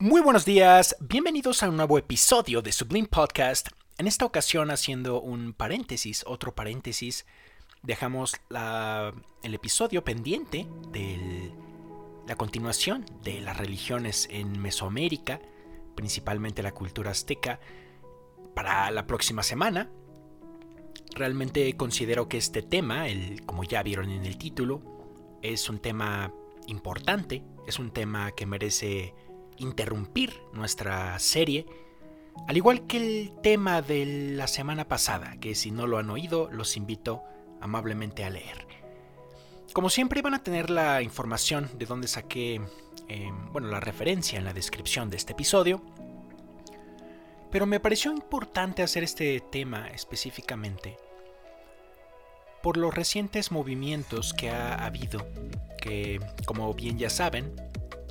Muy buenos días, bienvenidos a un nuevo episodio de Sublime Podcast. En esta ocasión haciendo un paréntesis, otro paréntesis, dejamos el episodio pendiente de la continuación de las religiones en Mesoamérica, principalmente la cultura azteca, para la próxima semana. Realmente considero que este tema, el, como ya vieron en el título, es un tema importante, es un tema que merece interrumpir nuestra serie, al igual que el tema de la semana pasada, que si no lo han oído, los invito amablemente a leer. Como siempre van a tener la información de dónde saqué, em, bueno, la referencia en la descripción de este episodio. Pero me pareció importante hacer este tema específicamente por los recientes movimientos que ha habido, que como bien ya saben,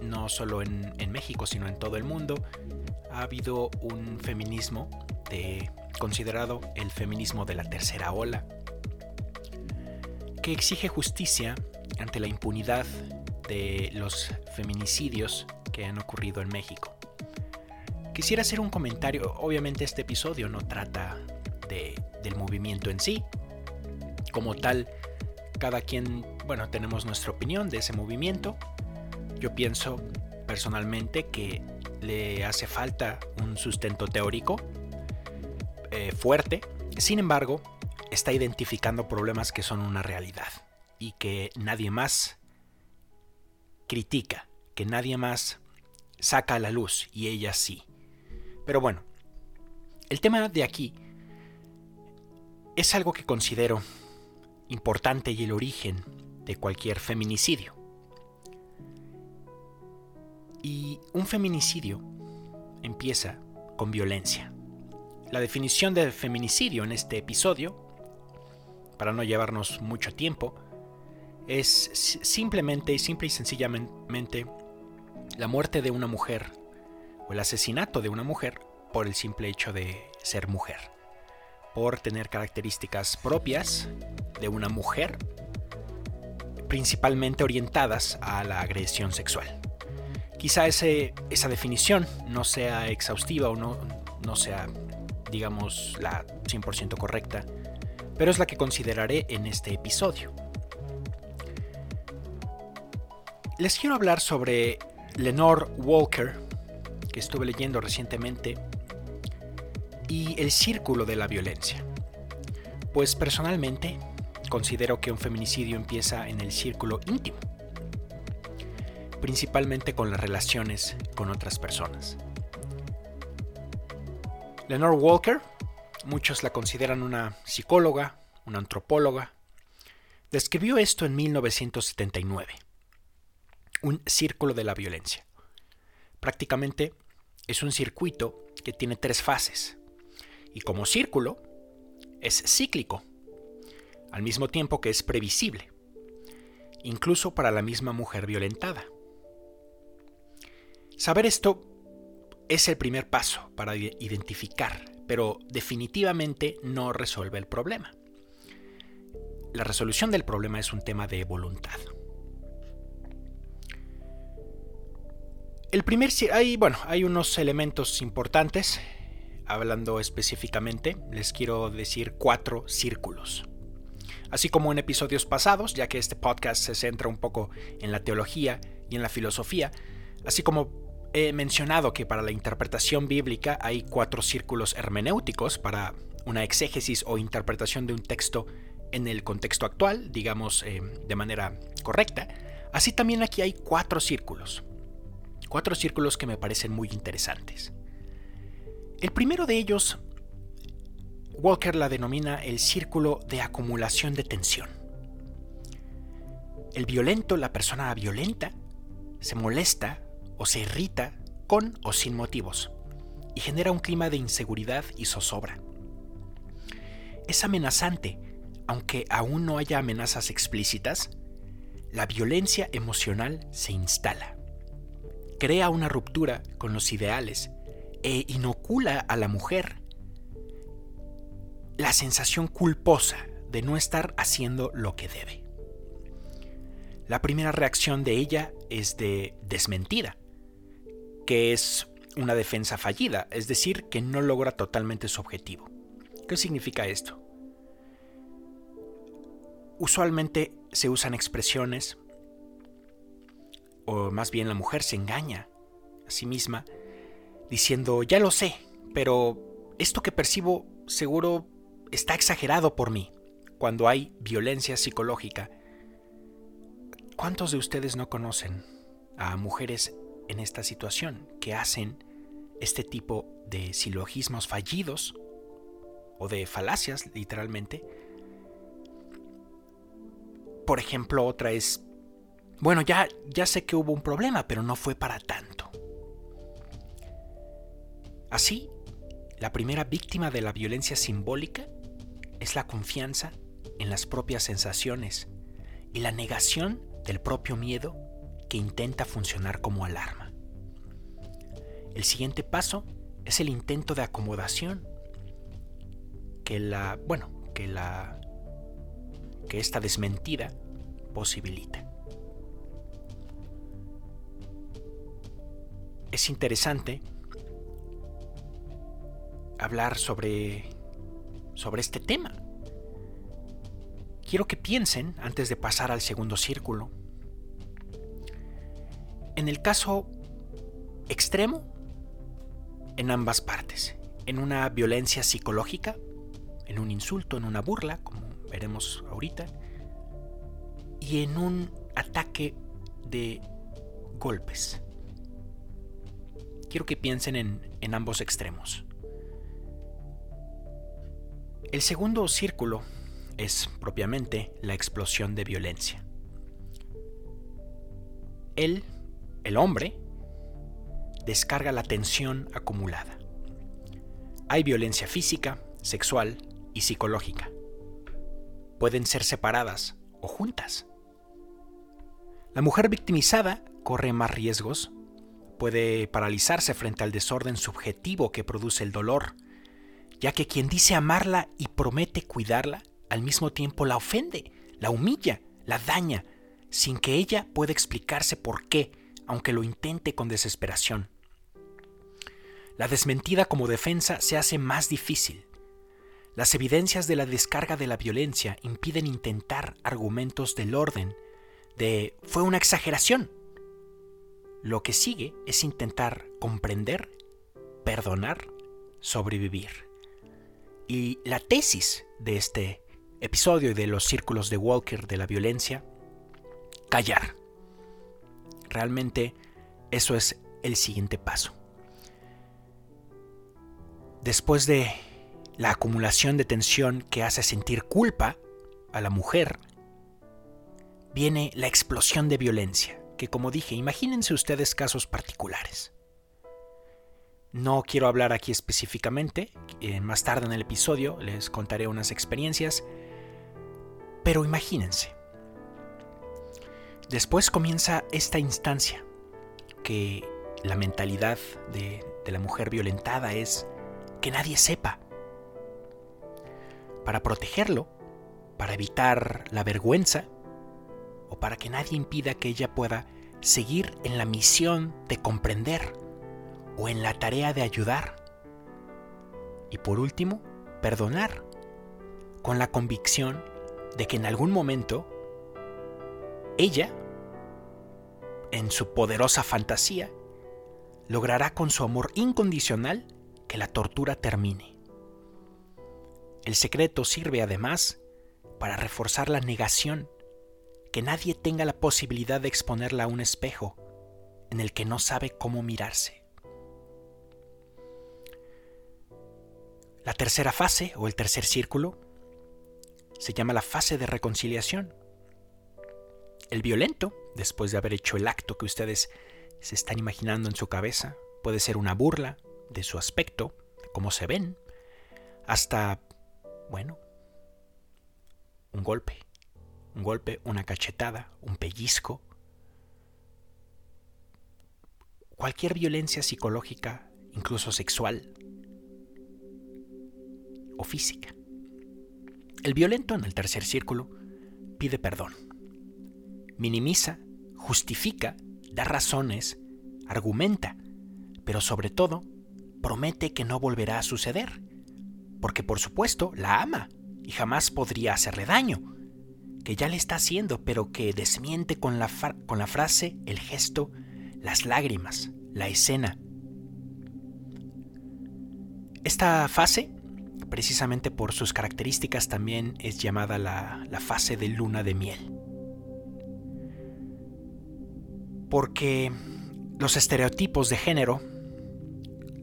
no solo en, México, sino en todo el mundo, ha habido un feminismo de, considerado el feminismo de la tercera ola, que exige justicia ante la impunidad de los feminicidios que han ocurrido en México. Quisiera hacer un comentario, obviamente este episodio no trata del movimiento en sí, como tal, cada quien, bueno, tenemos nuestra opinión de ese movimiento, yo pienso personalmente que le hace falta un sustento teórico eh, fuerte. Sin embargo, está identificando problemas que son una realidad y que nadie más critica, que nadie más saca a la luz y ella sí. Pero bueno, el tema de aquí es algo que considero importante y el origen de cualquier feminicidio. Y un feminicidio empieza con violencia. La definición de feminicidio en este episodio, para no llevarnos mucho tiempo, es simplemente, simple y sencillamente la muerte de una mujer o el asesinato de una mujer por el simple hecho de ser mujer, por tener características propias de una mujer, principalmente orientadas a la agresión sexual. Quizá esa definición no sea exhaustiva o no, no sea, digamos, la 100% correcta, pero es la que consideraré en este episodio. Les quiero hablar sobre Lenore Walker, que estuve leyendo recientemente, y el círculo de la violencia. Pues personalmente considero que un feminicidio empieza en el círculo íntimo principalmente con las relaciones con otras personas. Lenore Walker, muchos la consideran una psicóloga, una antropóloga, describió esto en 1979, un círculo de la violencia. Prácticamente es un circuito que tiene tres fases, y como círculo es cíclico, al mismo tiempo que es previsible, incluso para la misma mujer violentada. Saber esto es el primer paso para identificar, pero definitivamente no resuelve el problema. La resolución del problema es un tema de voluntad. El primer hay, bueno, hay unos elementos importantes. Hablando específicamente, les quiero decir cuatro círculos. Así como en episodios pasados, ya que este podcast se centra un poco en la teología y en la filosofía, así como He mencionado que para la interpretación bíblica hay cuatro círculos hermenéuticos para una exégesis o interpretación de un texto en el contexto actual, digamos eh, de manera correcta. Así también aquí hay cuatro círculos. Cuatro círculos que me parecen muy interesantes. El primero de ellos, Walker la denomina el círculo de acumulación de tensión. El violento, la persona violenta, se molesta o se irrita con o sin motivos y genera un clima de inseguridad y zozobra. Es amenazante, aunque aún no haya amenazas explícitas, la violencia emocional se instala. Crea una ruptura con los ideales e inocula a la mujer la sensación culposa de no estar haciendo lo que debe. La primera reacción de ella es de desmentida, que es una defensa fallida, es decir, que no logra totalmente su objetivo. ¿Qué significa esto? Usualmente se usan expresiones, o más bien la mujer se engaña a sí misma, diciendo, ya lo sé, pero esto que percibo seguro está exagerado por mí, cuando hay violencia psicológica. ¿Cuántos de ustedes no conocen a mujeres en esta situación que hacen este tipo de silogismos fallidos o de falacias, literalmente? Por ejemplo, otra es, bueno, ya, ya sé que hubo un problema, pero no fue para tanto. Así, la primera víctima de la violencia simbólica es la confianza en las propias sensaciones y la negación del propio miedo que intenta funcionar como alarma. El siguiente paso es el intento de acomodación que la, bueno, que la que esta desmentida posibilita. Es interesante hablar sobre sobre este tema. Quiero que piensen, antes de pasar al segundo círculo, en el caso extremo, en ambas partes, en una violencia psicológica, en un insulto, en una burla, como veremos ahorita, y en un ataque de golpes. Quiero que piensen en, en ambos extremos. El segundo círculo es propiamente la explosión de violencia. Él, el hombre, descarga la tensión acumulada. Hay violencia física, sexual y psicológica. Pueden ser separadas o juntas. La mujer victimizada corre más riesgos, puede paralizarse frente al desorden subjetivo que produce el dolor ya que quien dice amarla y promete cuidarla, al mismo tiempo la ofende, la humilla, la daña, sin que ella pueda explicarse por qué, aunque lo intente con desesperación. La desmentida como defensa se hace más difícil. Las evidencias de la descarga de la violencia impiden intentar argumentos del orden de fue una exageración. Lo que sigue es intentar comprender, perdonar, sobrevivir. Y la tesis de este episodio y de los círculos de Walker de la violencia, callar. Realmente eso es el siguiente paso. Después de la acumulación de tensión que hace sentir culpa a la mujer, viene la explosión de violencia, que como dije, imagínense ustedes casos particulares. No quiero hablar aquí específicamente, eh, más tarde en el episodio les contaré unas experiencias, pero imagínense. Después comienza esta instancia, que la mentalidad de, la mujer violentada es que nadie sepa. Para protegerlo, para evitar la vergüenza, o para que nadie impida que ella pueda seguir en la misión de comprender o en la tarea de ayudar. Y por último, perdonar, con la convicción de que en algún momento ella, en su poderosa fantasía, logrará con su amor incondicional que la tortura termine. El secreto sirve además para reforzar la negación, que nadie tenga la posibilidad de exponerla a un espejo en el que no sabe cómo mirarse. La tercera fase, o el tercer círculo, se llama la fase de reconciliación. El violento, después de haber hecho el acto que ustedes se están imaginando en su cabeza, puede ser una burla de su aspecto, de cómo se ven, hasta, bueno, un golpe. Un golpe, una cachetada, un pellizco. Cualquier violencia psicológica, incluso sexual, o física. El violento en el tercer círculo pide perdón. Minimiza, justifica, da razones, argumenta, pero sobre todo, promete que no volverá a suceder, porque por supuesto la ama y jamás podría hacerle daño, que ya le está haciendo, pero que desmiente con la, con la frase, el gesto, las lágrimas, la escena. Esta fase, precisamente por sus características, también es llamada la, la fase de luna de miel. Porque los estereotipos de género,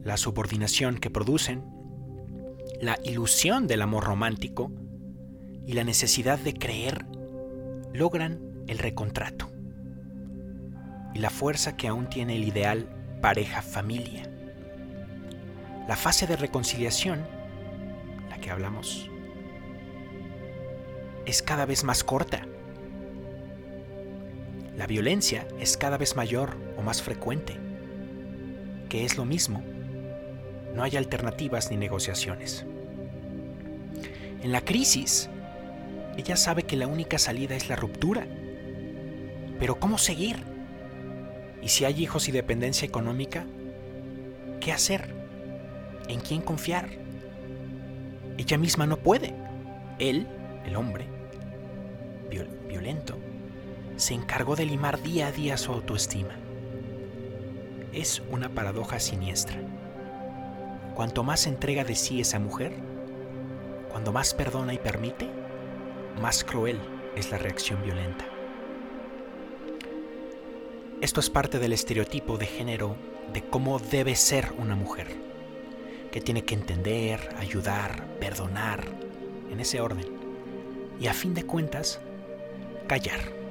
la subordinación que producen, la ilusión del amor romántico y la necesidad de creer logran el recontrato y la fuerza que aún tiene el ideal pareja-familia. La fase de reconciliación, la que hablamos, es cada vez más corta. La violencia es cada vez mayor o más frecuente, que es lo mismo. No hay alternativas ni negociaciones. En la crisis, ella sabe que la única salida es la ruptura. Pero ¿cómo seguir? Y si hay hijos y dependencia económica, ¿qué hacer? ¿En quién confiar? Ella misma no puede. Él, el hombre, violento, se encargó de limar día a día su autoestima. Es una paradoja siniestra. Cuanto más entrega de sí esa mujer, cuando más perdona y permite, más cruel es la reacción violenta. Esto es parte del estereotipo de género de cómo debe ser una mujer, que tiene que entender, ayudar, perdonar, en ese orden, y a fin de cuentas, callar.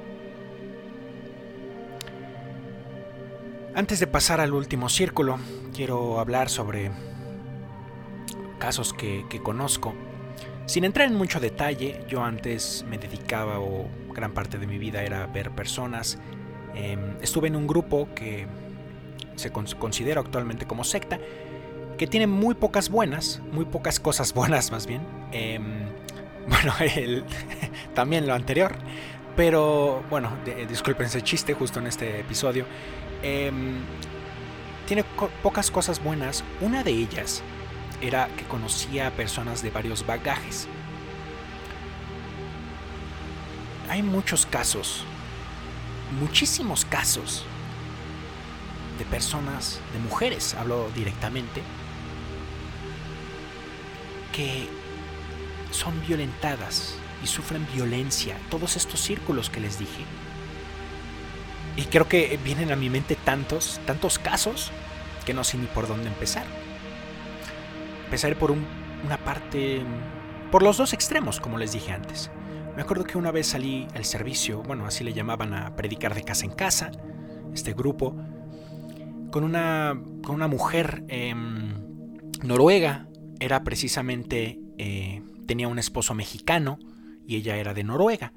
Antes de pasar al último círculo, quiero hablar sobre casos que, conozco sin entrar en mucho detalle, yo antes me dedicaba o gran parte de mi vida era ver personas. Em, estuve en un grupo que se considera actualmente como secta, que tiene muy pocas buenas, muy pocas cosas buenas más bien. Em, bueno, también lo anterior. Pero bueno, disculpen ese chiste justo en este episodio. Em, tiene pocas cosas buenas. Una de ellas era que conocía a personas de varios bagajes. Hay muchos casos, muchísimos casos de personas, de mujeres, hablo directamente, que son violentadas y sufren violencia, todos estos círculos que les dije. Y creo que vienen a mi mente tantos, tantos casos que no sé ni por dónde empezar. Empezaré por una parte, por los dos extremos, como les dije antes. Me acuerdo que una vez salí al servicio, bueno, así le llamaban a predicar de casa en casa, este grupo, con una, con una mujer em, noruega. Era precisamente, eh, tenía un esposo mexicano y ella era de Noruega.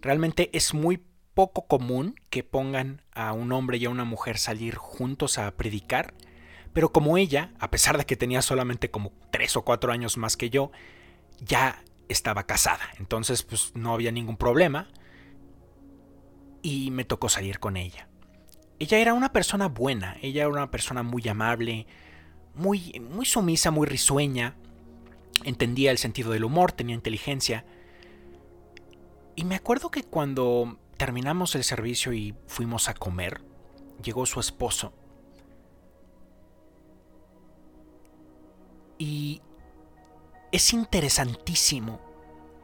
Realmente es muy poco común que pongan a un hombre y a una mujer salir juntos a predicar pero como ella, a pesar de que tenía solamente como tres o cuatro años más que yo, ya estaba casada. Entonces, pues no había ningún problema. Y me tocó salir con ella. Ella era una persona buena, ella era una persona muy amable, muy, muy sumisa, muy risueña. Entendía el sentido del humor, tenía inteligencia. Y me acuerdo que cuando terminamos el servicio y fuimos a comer, llegó su esposo Y es interesantísimo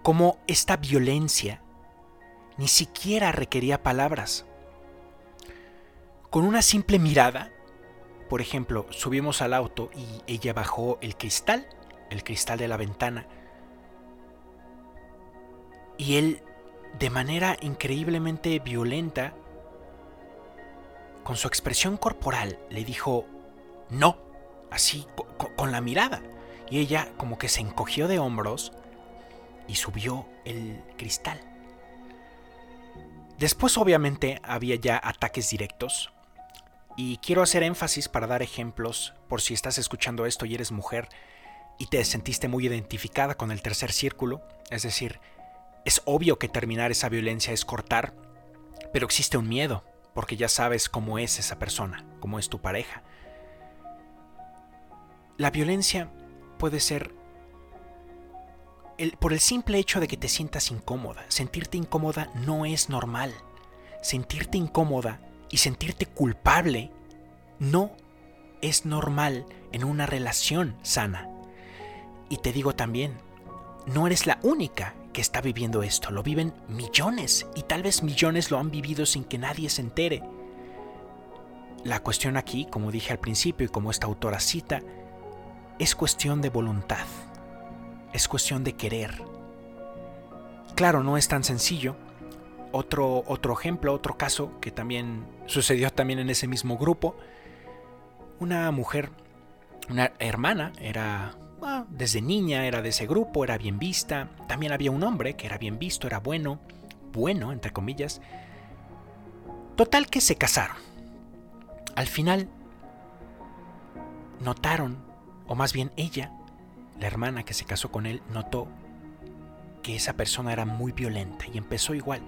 cómo esta violencia ni siquiera requería palabras. Con una simple mirada, por ejemplo, subimos al auto y ella bajó el cristal, el cristal de la ventana, y él, de manera increíblemente violenta, con su expresión corporal, le dijo, no, así con la mirada. Y ella como que se encogió de hombros y subió el cristal. Después obviamente había ya ataques directos. Y quiero hacer énfasis para dar ejemplos por si estás escuchando esto y eres mujer y te sentiste muy identificada con el tercer círculo. Es decir, es obvio que terminar esa violencia es cortar, pero existe un miedo, porque ya sabes cómo es esa persona, cómo es tu pareja. la violencia puede ser por el simple hecho de que te sientas incómoda. Sentirte incómoda no es normal. Sentirte incómoda y sentirte culpable no es normal en una relación sana. Y te digo también, no eres la única que está viviendo esto, lo viven millones y tal vez millones lo han vivido sin que nadie se entere. La cuestión aquí, como dije al principio y como esta autora cita, es cuestión de voluntad, es cuestión de querer. Claro, no es tan sencillo. Otro, otro ejemplo, otro caso que también sucedió también en ese mismo grupo. Una mujer, una hermana, era Ah, desde niña era de ese grupo, era bien vista. También había un hombre que era bien visto, era bueno, bueno, entre comillas. Total que se casaron. Al final, notaron, o más bien ella, la hermana que se casó con él, notó que esa persona era muy violenta y empezó igual,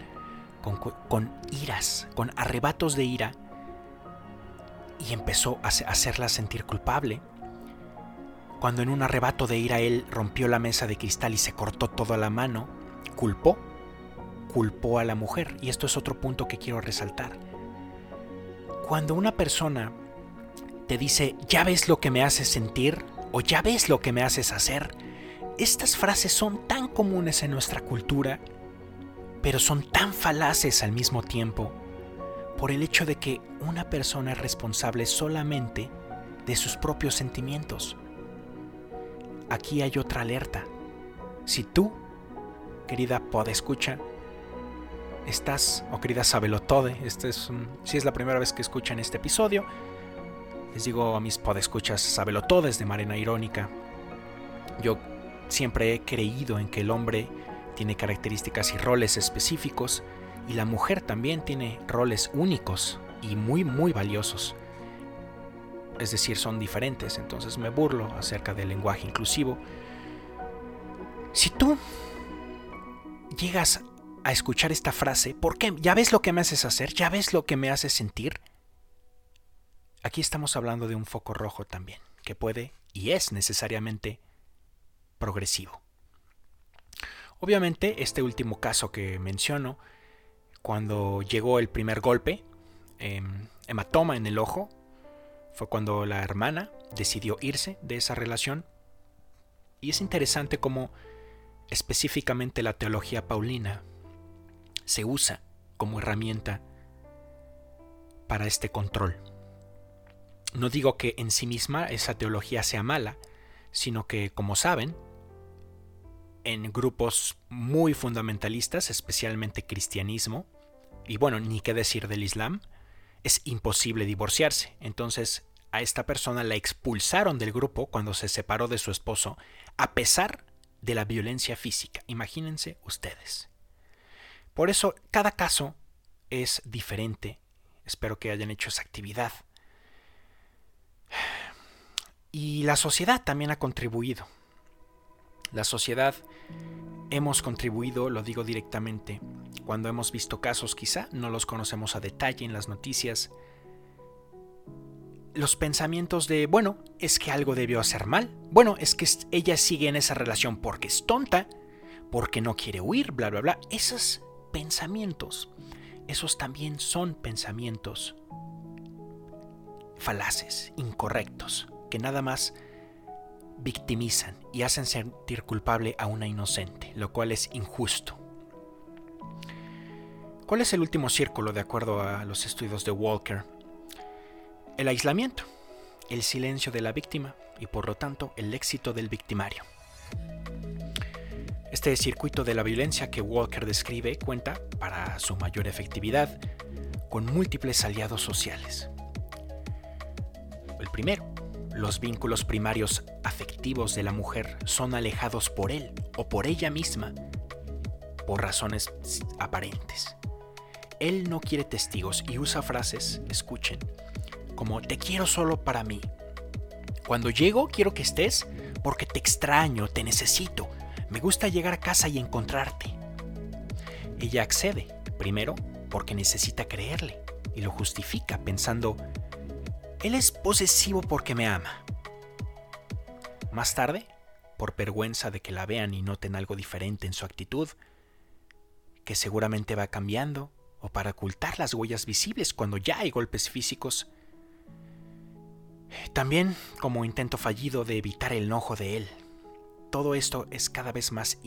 con, con iras, con arrebatos de ira, y empezó a hacerla sentir culpable cuando en un arrebato de ira él rompió la mesa de cristal y se cortó toda la mano, culpó, culpó a la mujer. Y esto es otro punto que quiero resaltar. Cuando una persona te dice, ya ves lo que me haces sentir o ya ves lo que me haces hacer, estas frases son tan comunes en nuestra cultura, pero son tan falaces al mismo tiempo, por el hecho de que una persona es responsable solamente de sus propios sentimientos aquí hay otra alerta. Si tú, querida podescucha, estás, o querida sabelotode, este es si es la primera vez que escuchan este episodio, les digo a mis podescuchas sabelotodes de Marena Irónica, yo siempre he creído en que el hombre tiene características y roles específicos y la mujer también tiene roles únicos y muy muy valiosos es decir, son diferentes, entonces me burlo acerca del lenguaje inclusivo. Si tú llegas a escuchar esta frase, ¿por qué? ¿Ya ves lo que me haces hacer? ¿Ya ves lo que me haces sentir? Aquí estamos hablando de un foco rojo también, que puede y es necesariamente progresivo. Obviamente, este último caso que menciono, cuando llegó el primer golpe, em, hematoma en el ojo, fue cuando la hermana decidió irse de esa relación. Y es interesante cómo específicamente la teología paulina se usa como herramienta para este control. No digo que en sí misma esa teología sea mala, sino que, como saben, en grupos muy fundamentalistas, especialmente cristianismo, y bueno, ni qué decir del Islam, es imposible divorciarse. Entonces, a esta persona la expulsaron del grupo cuando se separó de su esposo, a pesar de la violencia física. Imagínense ustedes. Por eso, cada caso es diferente. Espero que hayan hecho esa actividad. Y la sociedad también ha contribuido. La sociedad hemos contribuido, lo digo directamente, cuando hemos visto casos quizá, no los conocemos a detalle en las noticias, los pensamientos de, bueno, es que algo debió hacer mal, bueno, es que ella sigue en esa relación porque es tonta, porque no quiere huir, bla, bla, bla. Esos pensamientos, esos también son pensamientos falaces, incorrectos, que nada más victimizan y hacen sentir culpable a una inocente, lo cual es injusto. ¿Cuál es el último círculo de acuerdo a los estudios de Walker? El aislamiento, el silencio de la víctima y por lo tanto el éxito del victimario. Este circuito de la violencia que Walker describe cuenta, para su mayor efectividad, con múltiples aliados sociales. El primero, los vínculos primarios afectivos de la mujer son alejados por él o por ella misma por razones aparentes. Él no quiere testigos y usa frases, escuchen, como te quiero solo para mí. Cuando llego quiero que estés porque te extraño, te necesito. Me gusta llegar a casa y encontrarte. Ella accede, primero porque necesita creerle, y lo justifica pensando, él es posesivo porque me ama. Más tarde, por vergüenza de que la vean y noten algo diferente en su actitud, que seguramente va cambiando, o para ocultar las huellas visibles cuando ya hay golpes físicos. También como intento fallido de evitar el enojo de él. Todo esto es cada vez más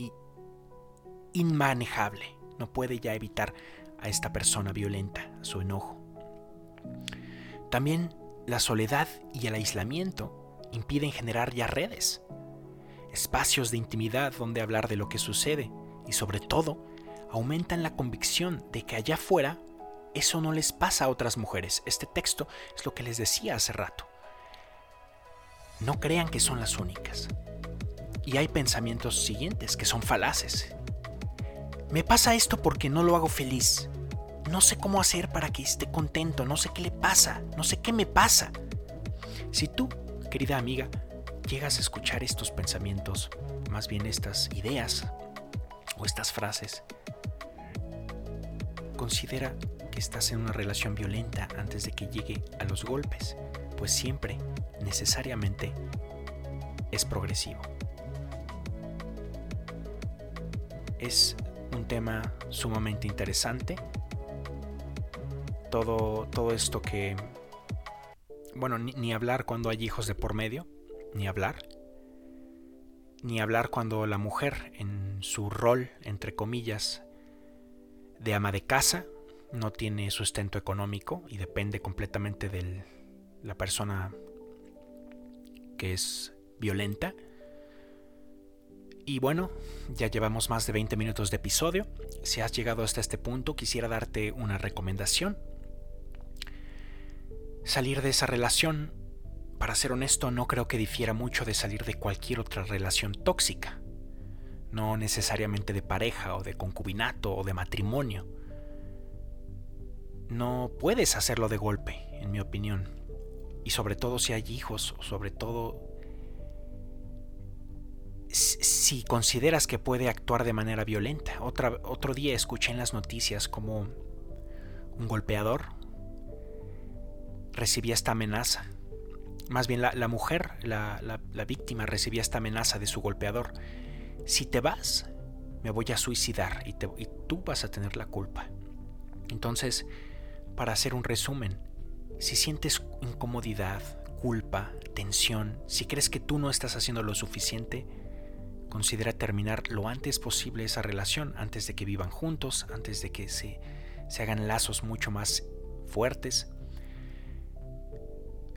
inmanejable. No puede ya evitar a esta persona violenta, su enojo. También la soledad y el aislamiento impiden generar ya redes, espacios de intimidad donde hablar de lo que sucede y sobre todo aumentan la convicción de que allá afuera eso no les pasa a otras mujeres. Este texto es lo que les decía hace rato. No crean que son las únicas. Y hay pensamientos siguientes que son falaces. Me pasa esto porque no lo hago feliz. No sé cómo hacer para que esté contento, no sé qué le pasa, no sé qué me pasa. Si tú, querida amiga, llegas a escuchar estos pensamientos, más bien estas ideas o estas frases, considera que estás en una relación violenta antes de que llegue a los golpes, pues siempre, necesariamente, es progresivo. Es un tema sumamente interesante. Todo, todo esto que... Bueno, ni, ni hablar cuando hay hijos de por medio, ni hablar. Ni hablar cuando la mujer, en su rol, entre comillas, de ama de casa, no tiene sustento económico y depende completamente de la persona que es violenta. Y bueno, ya llevamos más de 20 minutos de episodio. Si has llegado hasta este punto, quisiera darte una recomendación. Salir de esa relación, para ser honesto, no creo que difiera mucho de salir de cualquier otra relación tóxica no necesariamente de pareja o de concubinato o de matrimonio. No puedes hacerlo de golpe, en mi opinión. Y sobre todo si hay hijos, sobre todo si consideras que puede actuar de manera violenta. Otra, otro día escuché en las noticias como un golpeador recibía esta amenaza. Más bien la, mujer, la, la víctima, recibía esta amenaza de su golpeador si te vas, me voy a suicidar y, tú vas a tener la culpa. Entonces, para hacer un resumen, si sientes incomodidad, culpa, tensión, si crees que tú no estás haciendo lo suficiente, considera terminar lo antes posible esa relación, antes de que vivan juntos, antes de que se, se hagan lazos mucho más fuertes.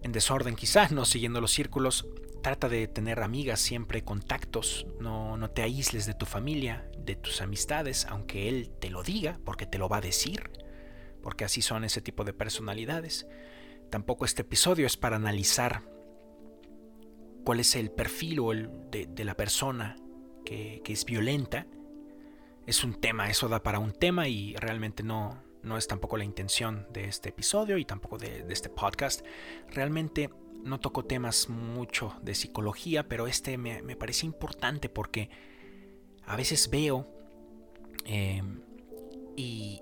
En desorden quizás, no siguiendo los círculos, trata de tener amigas siempre, contactos, no, no te aísles de tu familia, de tus amistades, aunque él te lo diga, porque te lo va a decir, porque así son ese tipo de personalidades. Tampoco este episodio es para analizar cuál es el perfil o el de, la persona que, es violenta. Es un tema, eso da para un tema y realmente no, no es tampoco la intención de este episodio y tampoco de, este podcast. Realmente no toco temas mucho de psicología, pero este me, parece importante porque a veces veo em, y,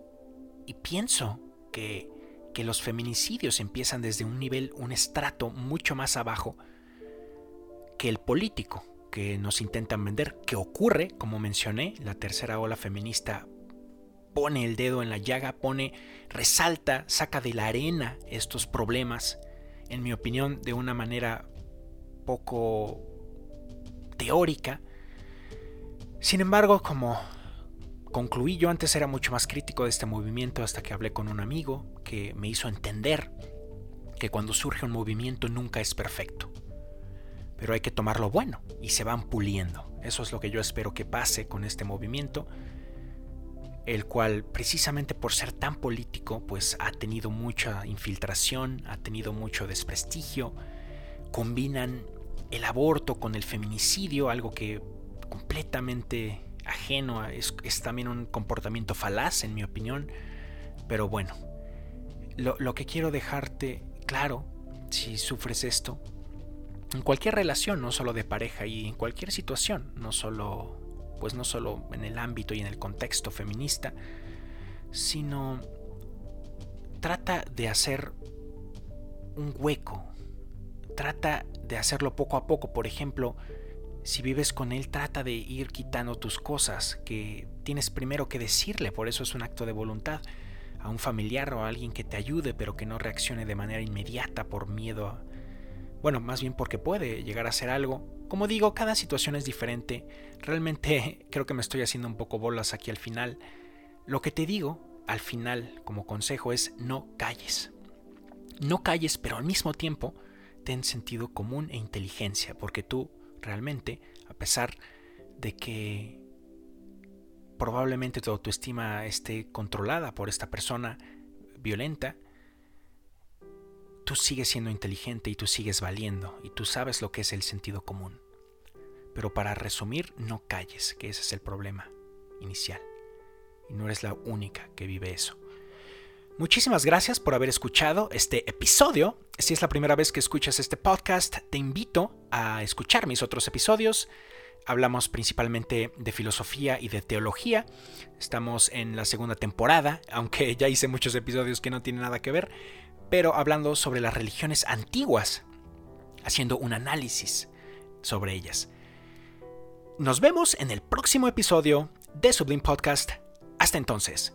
pienso que, que los feminicidios empiezan desde un nivel, un estrato mucho más abajo que el político que nos intentan vender, que ocurre, como mencioné, la tercera ola feminista pone el dedo en la llaga, pone, resalta, saca de la arena estos problemas en mi opinión, de una manera poco teórica. Sin embargo, como concluí, yo antes era mucho más crítico de este movimiento hasta que hablé con un amigo que me hizo entender que cuando surge un movimiento nunca es perfecto. Pero hay que tomarlo bueno y se van puliendo. Eso es lo que yo espero que pase con este movimiento el cual precisamente por ser tan político pues ha tenido mucha infiltración, ha tenido mucho desprestigio, combinan el aborto con el feminicidio, algo que completamente ajeno, es, es también un comportamiento falaz en mi opinión, pero bueno, lo, lo que quiero dejarte claro, si sufres esto, en cualquier relación, no solo de pareja y en cualquier situación, no solo pues no solo en el ámbito y en el contexto feminista, sino trata de hacer un hueco, trata de hacerlo poco a poco. Por ejemplo, si vives con él, trata de ir quitando tus cosas que tienes primero que decirle, por eso es un acto de voluntad, a un familiar o a alguien que te ayude, pero que no reaccione de manera inmediata por miedo. Bueno, más bien porque puede llegar a ser algo. Como digo, cada situación es diferente. Realmente creo que me estoy haciendo un poco bolas aquí al final. Lo que te digo al final como consejo es no calles. No calles, pero al mismo tiempo ten sentido común e inteligencia, porque tú realmente, a pesar de que probablemente tu autoestima esté controlada por esta persona violenta, tú sigues siendo inteligente y tú sigues valiendo y tú sabes lo que es el sentido común. Pero para resumir, no calles, que ese es el problema inicial. Y no eres la única que vive eso. Muchísimas gracias por haber escuchado este episodio. Si es la primera vez que escuchas este podcast, te invito a escuchar mis otros episodios. Hablamos principalmente de filosofía y de teología. Estamos en la segunda temporada, aunque ya hice muchos episodios que no tienen nada que ver, pero hablando sobre las religiones antiguas, haciendo un análisis sobre ellas. Nos vemos en el próximo episodio de Sublime Podcast. Hasta entonces.